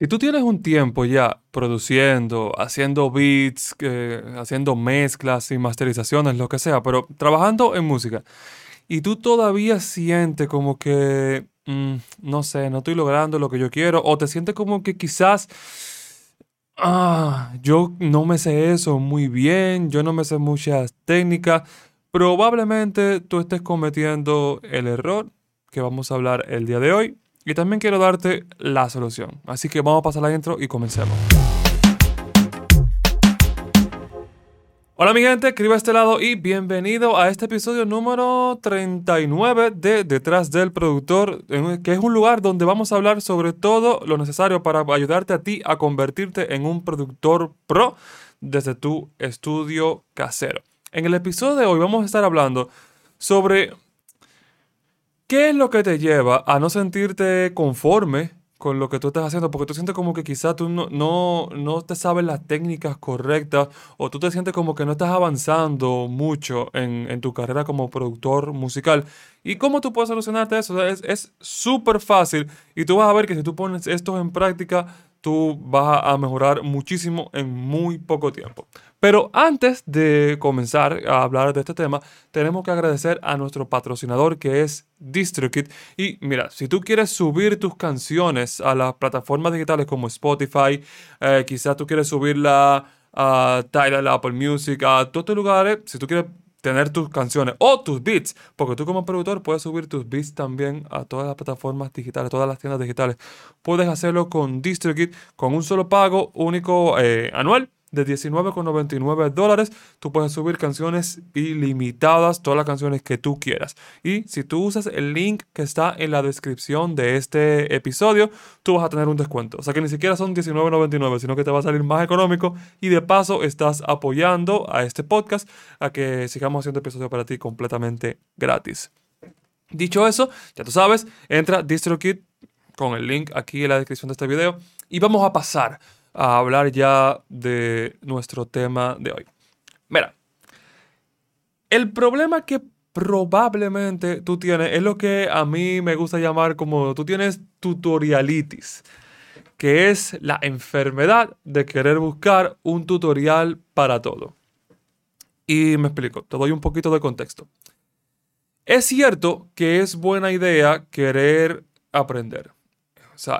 Si tú tienes un tiempo ya produciendo, haciendo beats, haciendo mezclas y masterizaciones, lo que sea, pero trabajando en música, y tú todavía sientes como que, mm, no sé, no estoy logrando lo que yo quiero, o te sientes como que quizás, ah, yo no me sé eso muy bien, yo no me sé muchas técnicas, probablemente tú estés cometiendo el error que vamos a hablar el día de hoy y también quiero darte la solución. Así que vamos a pasar la intro y comencemos. Hola mi gente, escriba a este lado y bienvenido a este episodio número 39 de Detrás del Productor, que es un lugar donde vamos a hablar sobre todo lo necesario para ayudarte a ti a convertirte en un productor pro desde tu estudio casero. En el episodio de hoy vamos a estar hablando sobre ¿Qué es lo que te lleva a no sentirte conforme con lo que tú estás haciendo? Porque tú sientes como que quizás tú no, no, no te sabes las técnicas correctas o tú te sientes como que no estás avanzando mucho en, tu carrera como productor musical. ¿Y cómo tú puedes solucionarte eso? es súper fácil y tú vas a ver que si tú pones esto en práctica, tú vas a mejorar muchísimo en muy poco tiempo. Pero antes de comenzar a hablar de este tema, tenemos que agradecer a nuestro patrocinador que es DistroKid. Y mira, si tú quieres subir tus canciones a las plataformas digitales como Spotify, eh, quizás tú quieres subirla a Tidal, Apple Music, a todos estos lugares, si tú quieres tener tus canciones o tus beats, porque tú como productor puedes subir tus beats también a todas las plataformas digitales, todas las tiendas digitales. Puedes hacerlo con DistroKid con un solo pago único eh, anual de 19,99 dólares. Tú puedes subir canciones ilimitadas, todas las canciones que tú quieras. Y si tú usas el link que está en la descripción de este episodio, tú vas a tener un descuento. O sea que ni siquiera son 19,99, sino que te va a salir más económico y de paso estás apoyando a este podcast a que sigamos haciendo episodios para ti completamente gratis. Dicho eso, ya tú sabes, entra DistroKid con el link aquí en la descripción de este video y vamos a pasar a hablar ya de nuestro tema de hoy. Mira, el problema que probablemente tú tienes es lo que a mí me gusta llamar como tú tienes tutorialitis, que es la enfermedad de querer buscar un tutorial para todo. Y me explico, te doy un poquito de contexto. Es cierto que es buena idea querer aprender.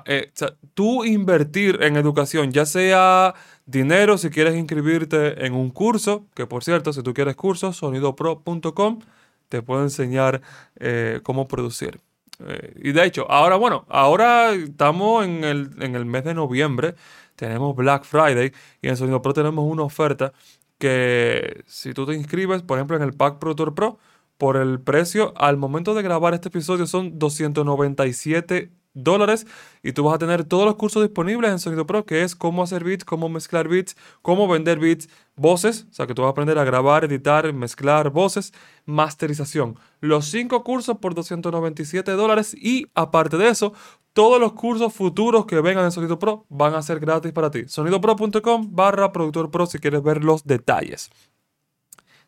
Eh, o sea, tú invertir en educación, ya sea dinero si quieres inscribirte en un curso, que por cierto, si tú quieres cursos, sonidopro.com te puedo enseñar eh, cómo producir. Eh, y de hecho, ahora, bueno, ahora estamos en el, en el mes de noviembre, tenemos Black Friday y en Sonido Pro tenemos una oferta que si tú te inscribes, por ejemplo, en el Pack Productor Pro, por el precio al momento de grabar este episodio son 297 dólares y tú vas a tener todos los cursos disponibles en Sonido Pro, que es cómo hacer beats, cómo mezclar beats, cómo vender beats, voces, o sea que tú vas a aprender a grabar, editar, mezclar voces, masterización. Los cinco cursos por 297 dólares y aparte de eso, todos los cursos futuros que vengan en Sonido Pro van a ser gratis para ti. Sonidopro.com barra productor pro si quieres ver los detalles.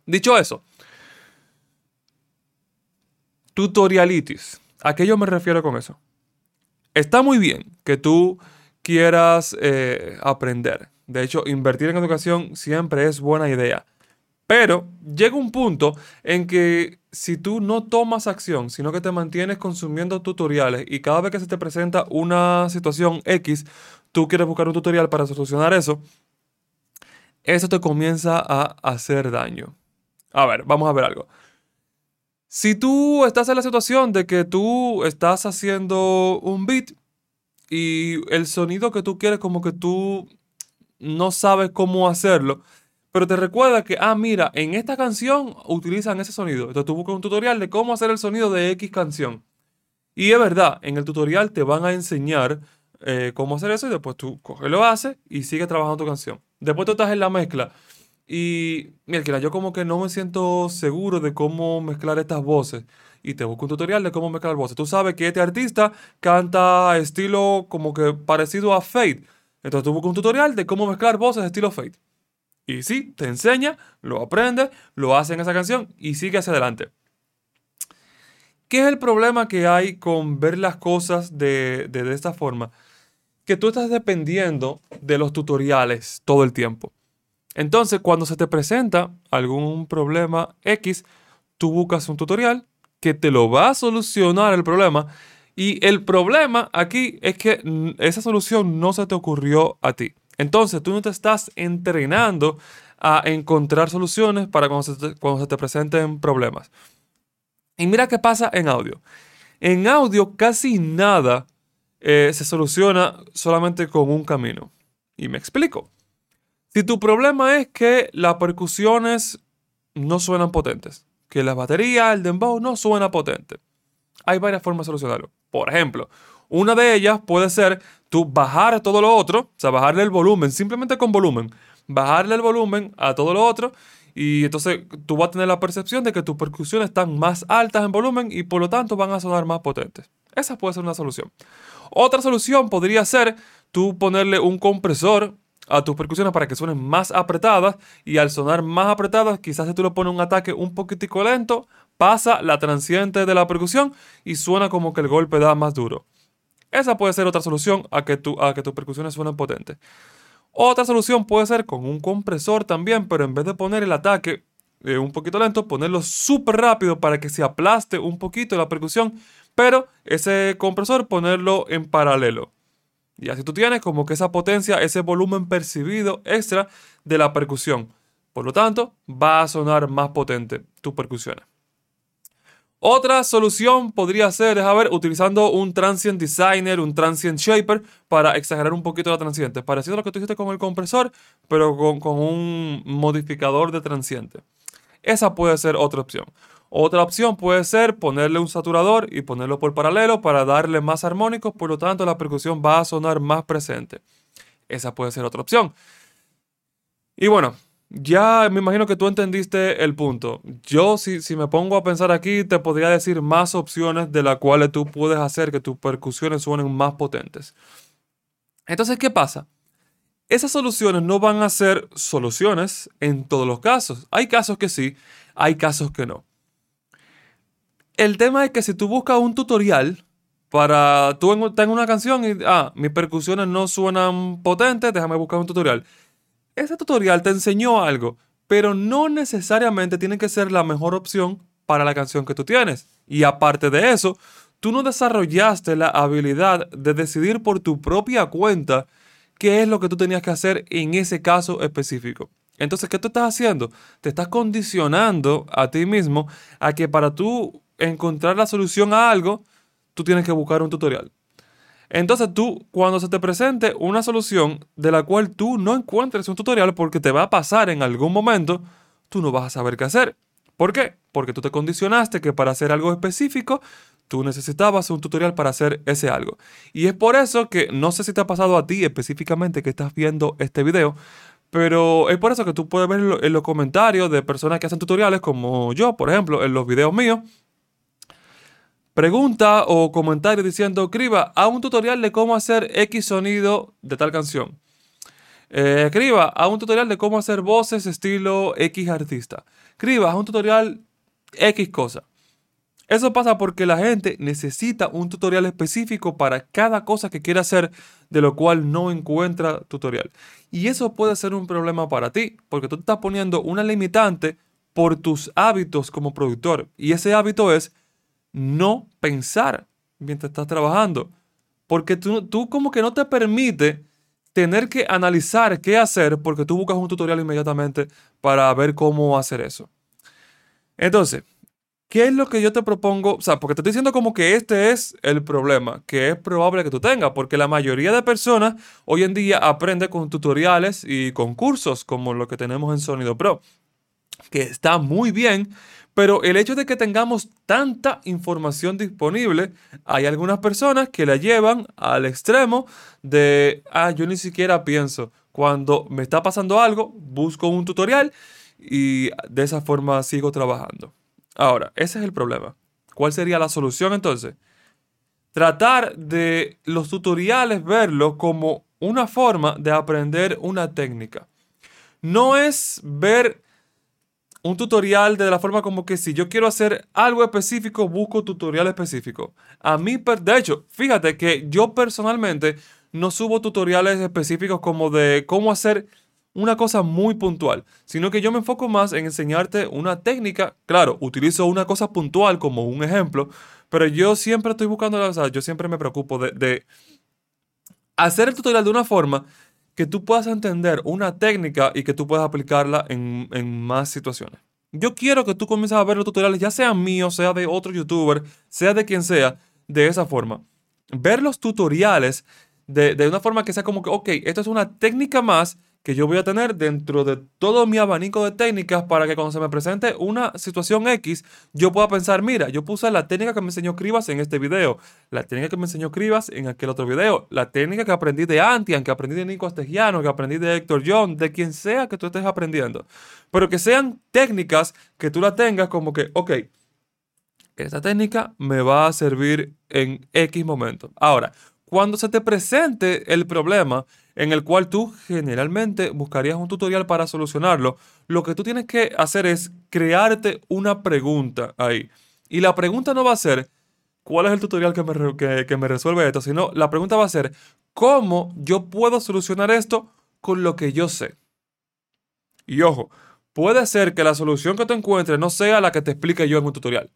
Dicho eso, tutorialitis. ¿A qué yo me refiero con eso? Está muy bien que tú quieras eh, aprender. De hecho, invertir en educación siempre es buena idea. Pero llega un punto en que si tú no tomas acción, sino que te mantienes consumiendo tutoriales y cada vez que se te presenta una situación X, tú quieres buscar un tutorial para solucionar eso, eso te comienza a hacer daño. A ver, vamos a ver algo. Si tú estás en la situación de que tú estás haciendo un beat y el sonido que tú quieres como que tú no sabes cómo hacerlo, pero te recuerda que, ah, mira, en esta canción utilizan ese sonido. Entonces tú buscas un tutorial de cómo hacer el sonido de X canción. Y es verdad, en el tutorial te van a enseñar eh, cómo hacer eso y después tú coges, lo haces y sigues trabajando tu canción. Después tú estás en la mezcla y mira, yo como que no me siento seguro de cómo mezclar estas voces. Y te busco un tutorial de cómo mezclar voces. Tú sabes que este artista canta estilo como que parecido a Fade. Entonces tú buscas un tutorial de cómo mezclar voces estilo Fade. Y sí, te enseña, lo aprende, lo hace en esa canción y sigue hacia adelante. ¿Qué es el problema que hay con ver las cosas de, de esta forma? que tú estás dependiendo de los tutoriales todo el tiempo. Entonces, cuando se te presenta algún problema X, tú buscas un tutorial que te lo va a solucionar el problema. Y el problema aquí es que esa solución no se te ocurrió a ti. Entonces, tú no te estás entrenando a encontrar soluciones para cuando se te, presenten problemas. Y mira qué pasa en audio. En audio casi nada eh, se soluciona solamente con un camino. Y me explico. Si tu problema es que las percusiones no suenan potentes, que la batería, el dembow no suena potente, hay varias formas de solucionarlo. Por ejemplo, una de ellas puede ser tú bajar todo lo otro, o sea, bajarle el volumen, simplemente con volumen, bajarle el volumen a todo lo otro y entonces tú vas a tener la percepción de que tus percusiones están más altas en volumen y por lo tanto van a sonar más potentes. Esa puede ser una solución. Otra solución podría ser tú ponerle un compresor a tus percusiones para que suenen más apretadas y al sonar más apretadas, quizás si tú le pones un ataque un poquitico lento, pasa la transiente de la percusión y suena como que el golpe da más duro. Esa puede ser otra solución a que, tu, a que tus percusiones suenen potentes. Otra solución puede ser con un compresor también, pero en vez de poner el ataque eh, un poquito lento, ponerlo súper rápido para que se aplaste un poquito la percusión, pero ese compresor ponerlo en paralelo. Y así tú tienes como que esa potencia, ese volumen percibido extra de la percusión. Por lo tanto, va a sonar más potente tu percusión. Otra solución podría ser, a ver, utilizando un transient designer, un transient shaper para exagerar un poquito la transiente. Parecido a lo que tú hiciste con el compresor, pero con, con un modificador de transiente. Esa puede ser otra opción. Otra opción puede ser ponerle un saturador y ponerlo por paralelo para darle más armónicos, por lo tanto la percusión va a sonar más presente. Esa puede ser otra opción. Y bueno, ya me imagino que tú entendiste el punto. Yo si, si me pongo a pensar aquí, te podría decir más opciones de las cuales tú puedes hacer que tus percusiones suenen más potentes. Entonces, ¿qué pasa? Esas soluciones no van a ser soluciones en todos los casos. Hay casos que sí, hay casos que no el tema es que si tú buscas un tutorial para. Tú tengo una canción y. Ah, mis percusiones no suenan potentes, déjame buscar un tutorial. Ese tutorial te enseñó algo, pero no necesariamente tiene que ser la mejor opción para la canción que tú tienes. Y aparte de eso, tú no desarrollaste la habilidad de decidir por tu propia cuenta qué es lo que tú tenías que hacer en ese caso específico. Entonces, ¿qué tú estás haciendo? Te estás condicionando a ti mismo a que para tú encontrar la solución a algo, tú tienes que buscar un tutorial. Entonces tú, cuando se te presente una solución de la cual tú no encuentres un tutorial porque te va a pasar en algún momento, tú no vas a saber qué hacer. ¿Por qué? Porque tú te condicionaste que para hacer algo específico, tú necesitabas un tutorial para hacer ese algo. Y es por eso que no sé si te ha pasado a ti específicamente que estás viendo este video, pero es por eso que tú puedes ver en los comentarios de personas que hacen tutoriales como yo, por ejemplo, en los videos míos, pregunta o comentario diciendo, escriba a un tutorial de cómo hacer X sonido de tal canción. Eh, a un tutorial de cómo hacer voces estilo X artista. Escriba a un tutorial X cosa. Eso pasa porque la gente necesita un tutorial específico para cada cosa que quiere hacer, de lo cual no encuentra tutorial. Y eso puede ser un problema para ti, porque tú estás poniendo una limitante por tus hábitos como productor. Y ese hábito es no pensar mientras estás trabajando. Porque tú, tú como que no te permite tener que analizar qué hacer porque tú buscas un tutorial inmediatamente para ver cómo hacer eso. Entonces, ¿qué es lo que yo te propongo? O sea, porque te estoy diciendo como que este es el problema que es probable que tú tengas, porque la mayoría de personas hoy en día aprende con tutoriales y con cursos como lo que tenemos en Sonido Pro, que está muy bien, pero el hecho de que tengamos tanta información disponible, hay algunas personas que la llevan al extremo de, ah, yo ni siquiera pienso. Cuando me está pasando algo, busco un tutorial y de esa forma sigo trabajando. Ahora, ese es el problema. ¿Cuál sería la solución entonces? Tratar de los tutoriales verlo como una forma de aprender una técnica. No es ver un tutorial de la forma como que si yo quiero hacer algo específico, busco tutorial específico. A mí, de hecho, fíjate que yo personalmente no subo tutoriales específicos como de cómo hacer una cosa muy puntual, sino que yo me enfoco más en enseñarte una técnica. Claro, utilizo una cosa puntual como un ejemplo, pero yo siempre estoy buscando, o sea, yo siempre me preocupo de, de hacer el tutorial de una forma que tú puedas entender una técnica y que tú puedas aplicarla en, en más situaciones. Yo quiero que tú comiences a ver los tutoriales, ya sean míos, sea de otro youtuber, sea de quien sea, de esa forma. Ver los tutoriales de, de una forma que sea como que, ok, esto es una técnica más que yo voy a tener dentro de todo mi abanico de técnicas para que cuando se me presente una situación X, yo pueda pensar, mira, yo puse la técnica que me enseñó Cribas en este video, la técnica que me enseñó Cribas en aquel otro video, la técnica que aprendí de Antian, que aprendí de Nico Astegiano, que aprendí de Héctor John, de quien sea que tú estés aprendiendo. Pero que sean técnicas que tú la tengas como que, ok, esta técnica me va a servir en X momento. Ahora, cuando se te presente el problema en el cual tú generalmente buscarías un tutorial para solucionarlo, lo que tú tienes que hacer es crearte una pregunta ahí. Y la pregunta no va a ser, ¿cuál es el tutorial que me, que me resuelve esto? Sino la pregunta va a ser, ¿cómo yo puedo solucionar esto con lo que yo sé? Y ojo, puede ser que la solución que tú encuentres no sea la que te explique yo en un tutorial.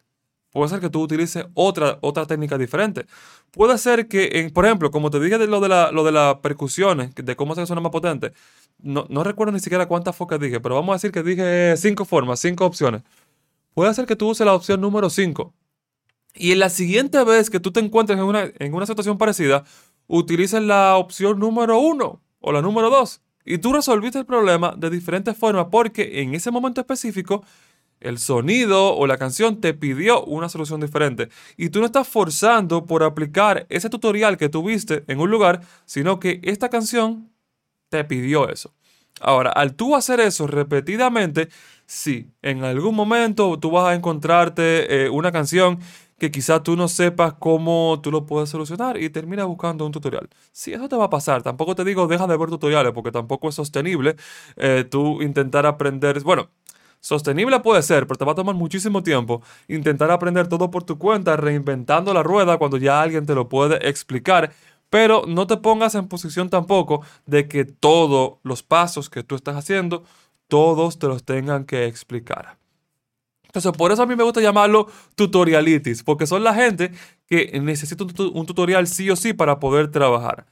Puede ser que tú utilices otra, técnica diferente. Puede ser que, por ejemplo, como te dije de lo de, la, lo de las percusiones, de cómo se suena más potente, no, no recuerdo ni siquiera cuántas focas dije, pero vamos a decir que dije cinco formas, cinco opciones. Puede ser que tú uses la opción número 5. Y en la siguiente vez que tú te encuentres en una, en una situación parecida, utilices la opción número 1 o la número 2. Y tú resolviste el problema de diferentes formas porque en ese momento específico el sonido o la canción te pidió una solución diferente. Y tú no estás forzando por aplicar ese tutorial que tuviste en un lugar, sino que esta canción te pidió eso. Ahora, al tú hacer eso repetidamente, sí, en algún momento tú vas a encontrarte eh, una canción que quizás tú no sepas cómo tú lo puedes solucionar y terminas buscando un tutorial. Sí, eso te va a pasar. Tampoco te digo deja de ver tutoriales porque tampoco es sostenible eh, tú intentar aprender. Bueno, Sostenible puede ser, pero te va a tomar muchísimo tiempo intentar aprender todo por tu cuenta, reinventando la rueda cuando ya alguien te lo puede explicar. Pero no te pongas en posición tampoco de que todos los pasos que tú estás haciendo, todos te los tengan que explicar. Entonces, por eso a mí me gusta llamarlo tutorialitis, porque son la gente que necesita un tutorial sí o sí para poder trabajar.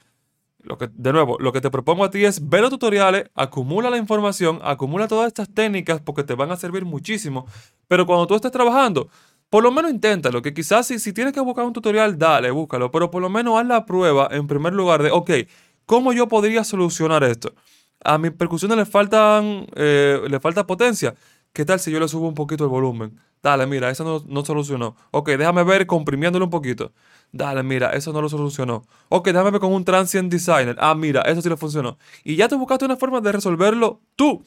Lo que, de nuevo, lo que te propongo a ti es ver los tutoriales, acumula la información, acumula todas estas técnicas porque te van a servir muchísimo. Pero cuando tú estés trabajando, por lo menos inténtalo, que quizás si, si tienes que buscar un tutorial, dale, búscalo, pero por lo menos haz la prueba en primer lugar de, ok, ¿cómo yo podría solucionar esto? A mis percusiones le faltan, eh, le falta potencia. ¿Qué tal si yo le subo un poquito el volumen? Dale, mira, eso no, no solucionó. Ok, déjame ver comprimiéndolo un poquito. Dale, mira, eso no lo solucionó. Ok, déjame ver con un transient designer. Ah, mira, eso sí lo funcionó. Y ya te buscaste una forma de resolverlo tú.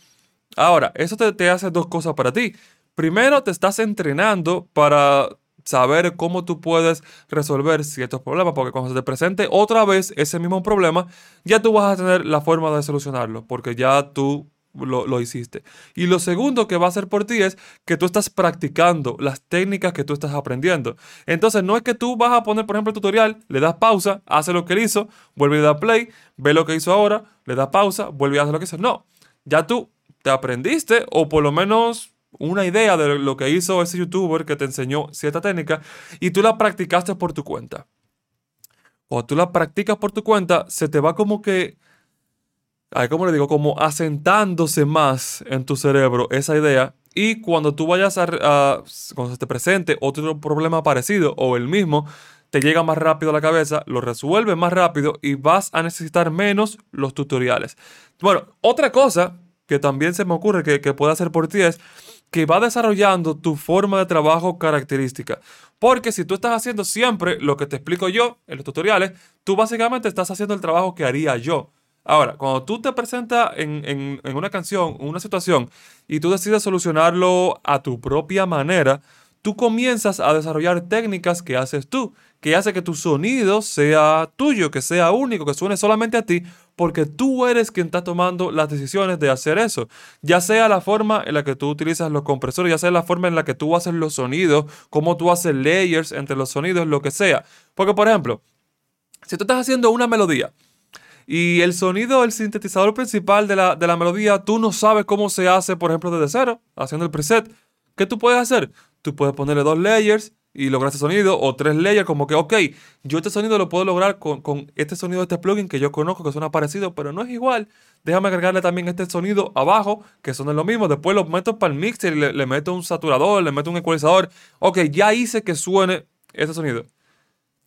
Ahora, eso te, te hace dos cosas para ti. Primero, te estás entrenando para saber cómo tú puedes resolver ciertos problemas, porque cuando se te presente otra vez ese mismo problema, ya tú vas a tener la forma de solucionarlo, porque ya tú lo, hiciste. Y lo segundo que va a hacer por ti es que tú estás practicando las técnicas que tú estás aprendiendo. Entonces no es que tú vas a poner, por ejemplo, el tutorial, le das pausa, hace lo que hizo, vuelve a dar play, ve lo que hizo ahora, le das pausa, vuelve a hacer lo que hizo. No, ya tú te aprendiste o por lo menos una idea de lo que hizo ese youtuber que te enseñó cierta técnica y tú la practicaste por tu cuenta. O tú la practicas por tu cuenta, se te va como que como ¿cómo le digo? Como asentándose más en tu cerebro esa idea. Y cuando tú vayas a, cuando se te presente otro problema parecido o el mismo, te llega más rápido a la cabeza, lo resuelve más rápido y vas a necesitar menos los tutoriales. Bueno, otra cosa que también se me ocurre que, que puede hacer por ti es que va desarrollando tu forma de trabajo característica. Porque si tú estás haciendo siempre lo que te explico yo en los tutoriales, tú básicamente estás haciendo el trabajo que haría yo. Ahora, cuando tú te presentas en, una canción, una situación, y tú decides solucionarlo a tu propia manera, tú comienzas a desarrollar técnicas que haces tú, que hace que tu sonido sea tuyo, que sea único, que suene solamente a ti, porque tú eres quien está tomando las decisiones de hacer eso. Ya sea la forma en la que tú utilizas los compresores, ya sea la forma en la que tú haces los sonidos, cómo tú haces layers entre los sonidos, lo que sea. Porque, por ejemplo, si tú estás haciendo una melodía, Y el sonido, el sintetizador principal de la, de la melodía, tú no sabes cómo se hace, por ejemplo, desde cero, haciendo el preset. ¿Qué tú puedes hacer? Tú puedes ponerle dos layers y lograr este sonido, o tres layers, como que, ok, yo este sonido lo puedo lograr con, con, este sonido de este plugin que yo conozco que suena parecido, pero no es igual. Déjame agregarle también este sonido abajo, que son lo mismo. Después lo meto para el mixer y le, le meto un saturador, le meto un ecualizador. Ok, ya hice que suene este sonido.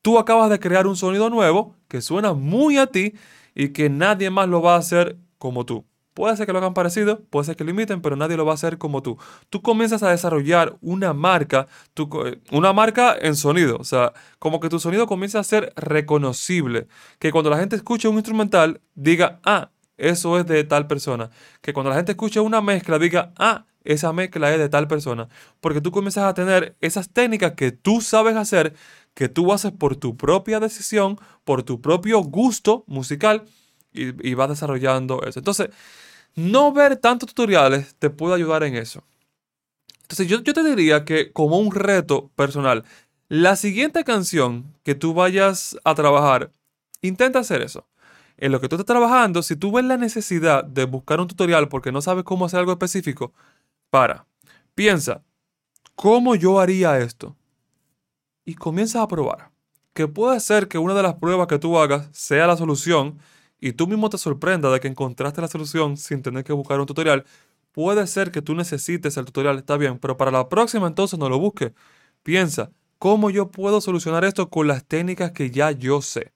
Tú acabas de crear un sonido nuevo que suena muy a ti y que nadie más lo va a hacer como tú. Puede ser que lo hagan parecido, puede ser que lo imiten, pero nadie lo va a hacer como tú. Tú comienzas a desarrollar una marca, eh, una marca en sonido, o sea, como que tu sonido comienza a ser reconocible. Que cuando la gente escuche un instrumental, diga, ah, eso es de tal persona. Que cuando la gente escuche una mezcla, diga, ah, esa mezcla es de tal persona. Porque tú comienzas a tener esas técnicas que tú sabes hacer, que tú haces por tu propia decisión, por tu propio gusto musical y, vas desarrollando eso. Entonces, no ver tantos tutoriales te puede ayudar en eso. Entonces yo, yo te diría que como un reto personal, la siguiente canción que tú vayas a trabajar, intenta hacer eso. En lo que tú estás trabajando, si tú ves la necesidad de buscar un tutorial porque no sabes cómo hacer algo específico, para, piensa, ¿cómo yo haría esto? Y comienza a probar. Que puede ser que una de las pruebas que tú hagas sea la solución y tú mismo te sorprenda de que encontraste la solución sin tener que buscar un tutorial, puede ser que tú necesites el tutorial, está bien, pero para la próxima entonces no lo busques. Piensa, ¿cómo yo puedo solucionar esto con las técnicas que ya yo sé?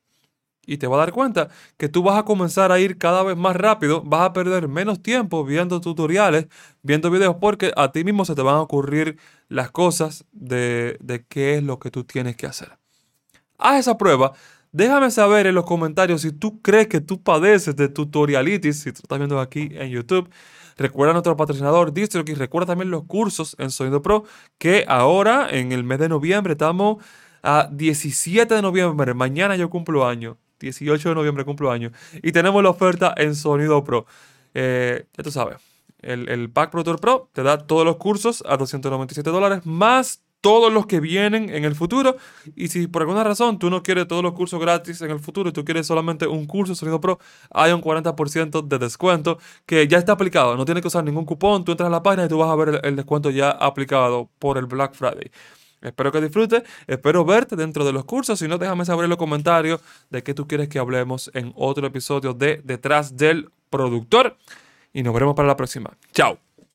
Y te vas a dar cuenta que tú vas a comenzar a ir cada vez más rápido, vas a perder menos tiempo viendo tutoriales, viendo videos, porque a ti mismo se te van a ocurrir las cosas de, de qué es lo que tú tienes que hacer. Haz esa prueba, Déjame saber en los comentarios si tú crees que tú padeces de tutorialitis, si tú estás viendo aquí en YouTube. Recuerda nuestro patrocinador DistroKid, recuerda también los cursos en Sonido Pro, que ahora en el mes de noviembre estamos a 17 de noviembre, mañana yo cumplo año, 18 de noviembre cumplo año, y tenemos la oferta en Sonido Pro. Eh, ya tú sabes, el, Pack Productor Pro te da todos los cursos a 297 dólares, más todos los que vienen en el futuro. Y si por alguna razón tú no quieres todos los cursos gratis en el futuro y tú quieres solamente un curso Sonido Pro, hay un 40% de descuento que ya está aplicado. No tienes que usar ningún cupón. Tú entras a la página y tú vas a ver el, descuento ya aplicado por el Black Friday. Espero que disfrutes, espero verte dentro de los cursos. Si no, déjame saber en los comentarios de qué tú quieres que hablemos en otro episodio de Detrás del Productor. Y nos veremos para la próxima. Chao.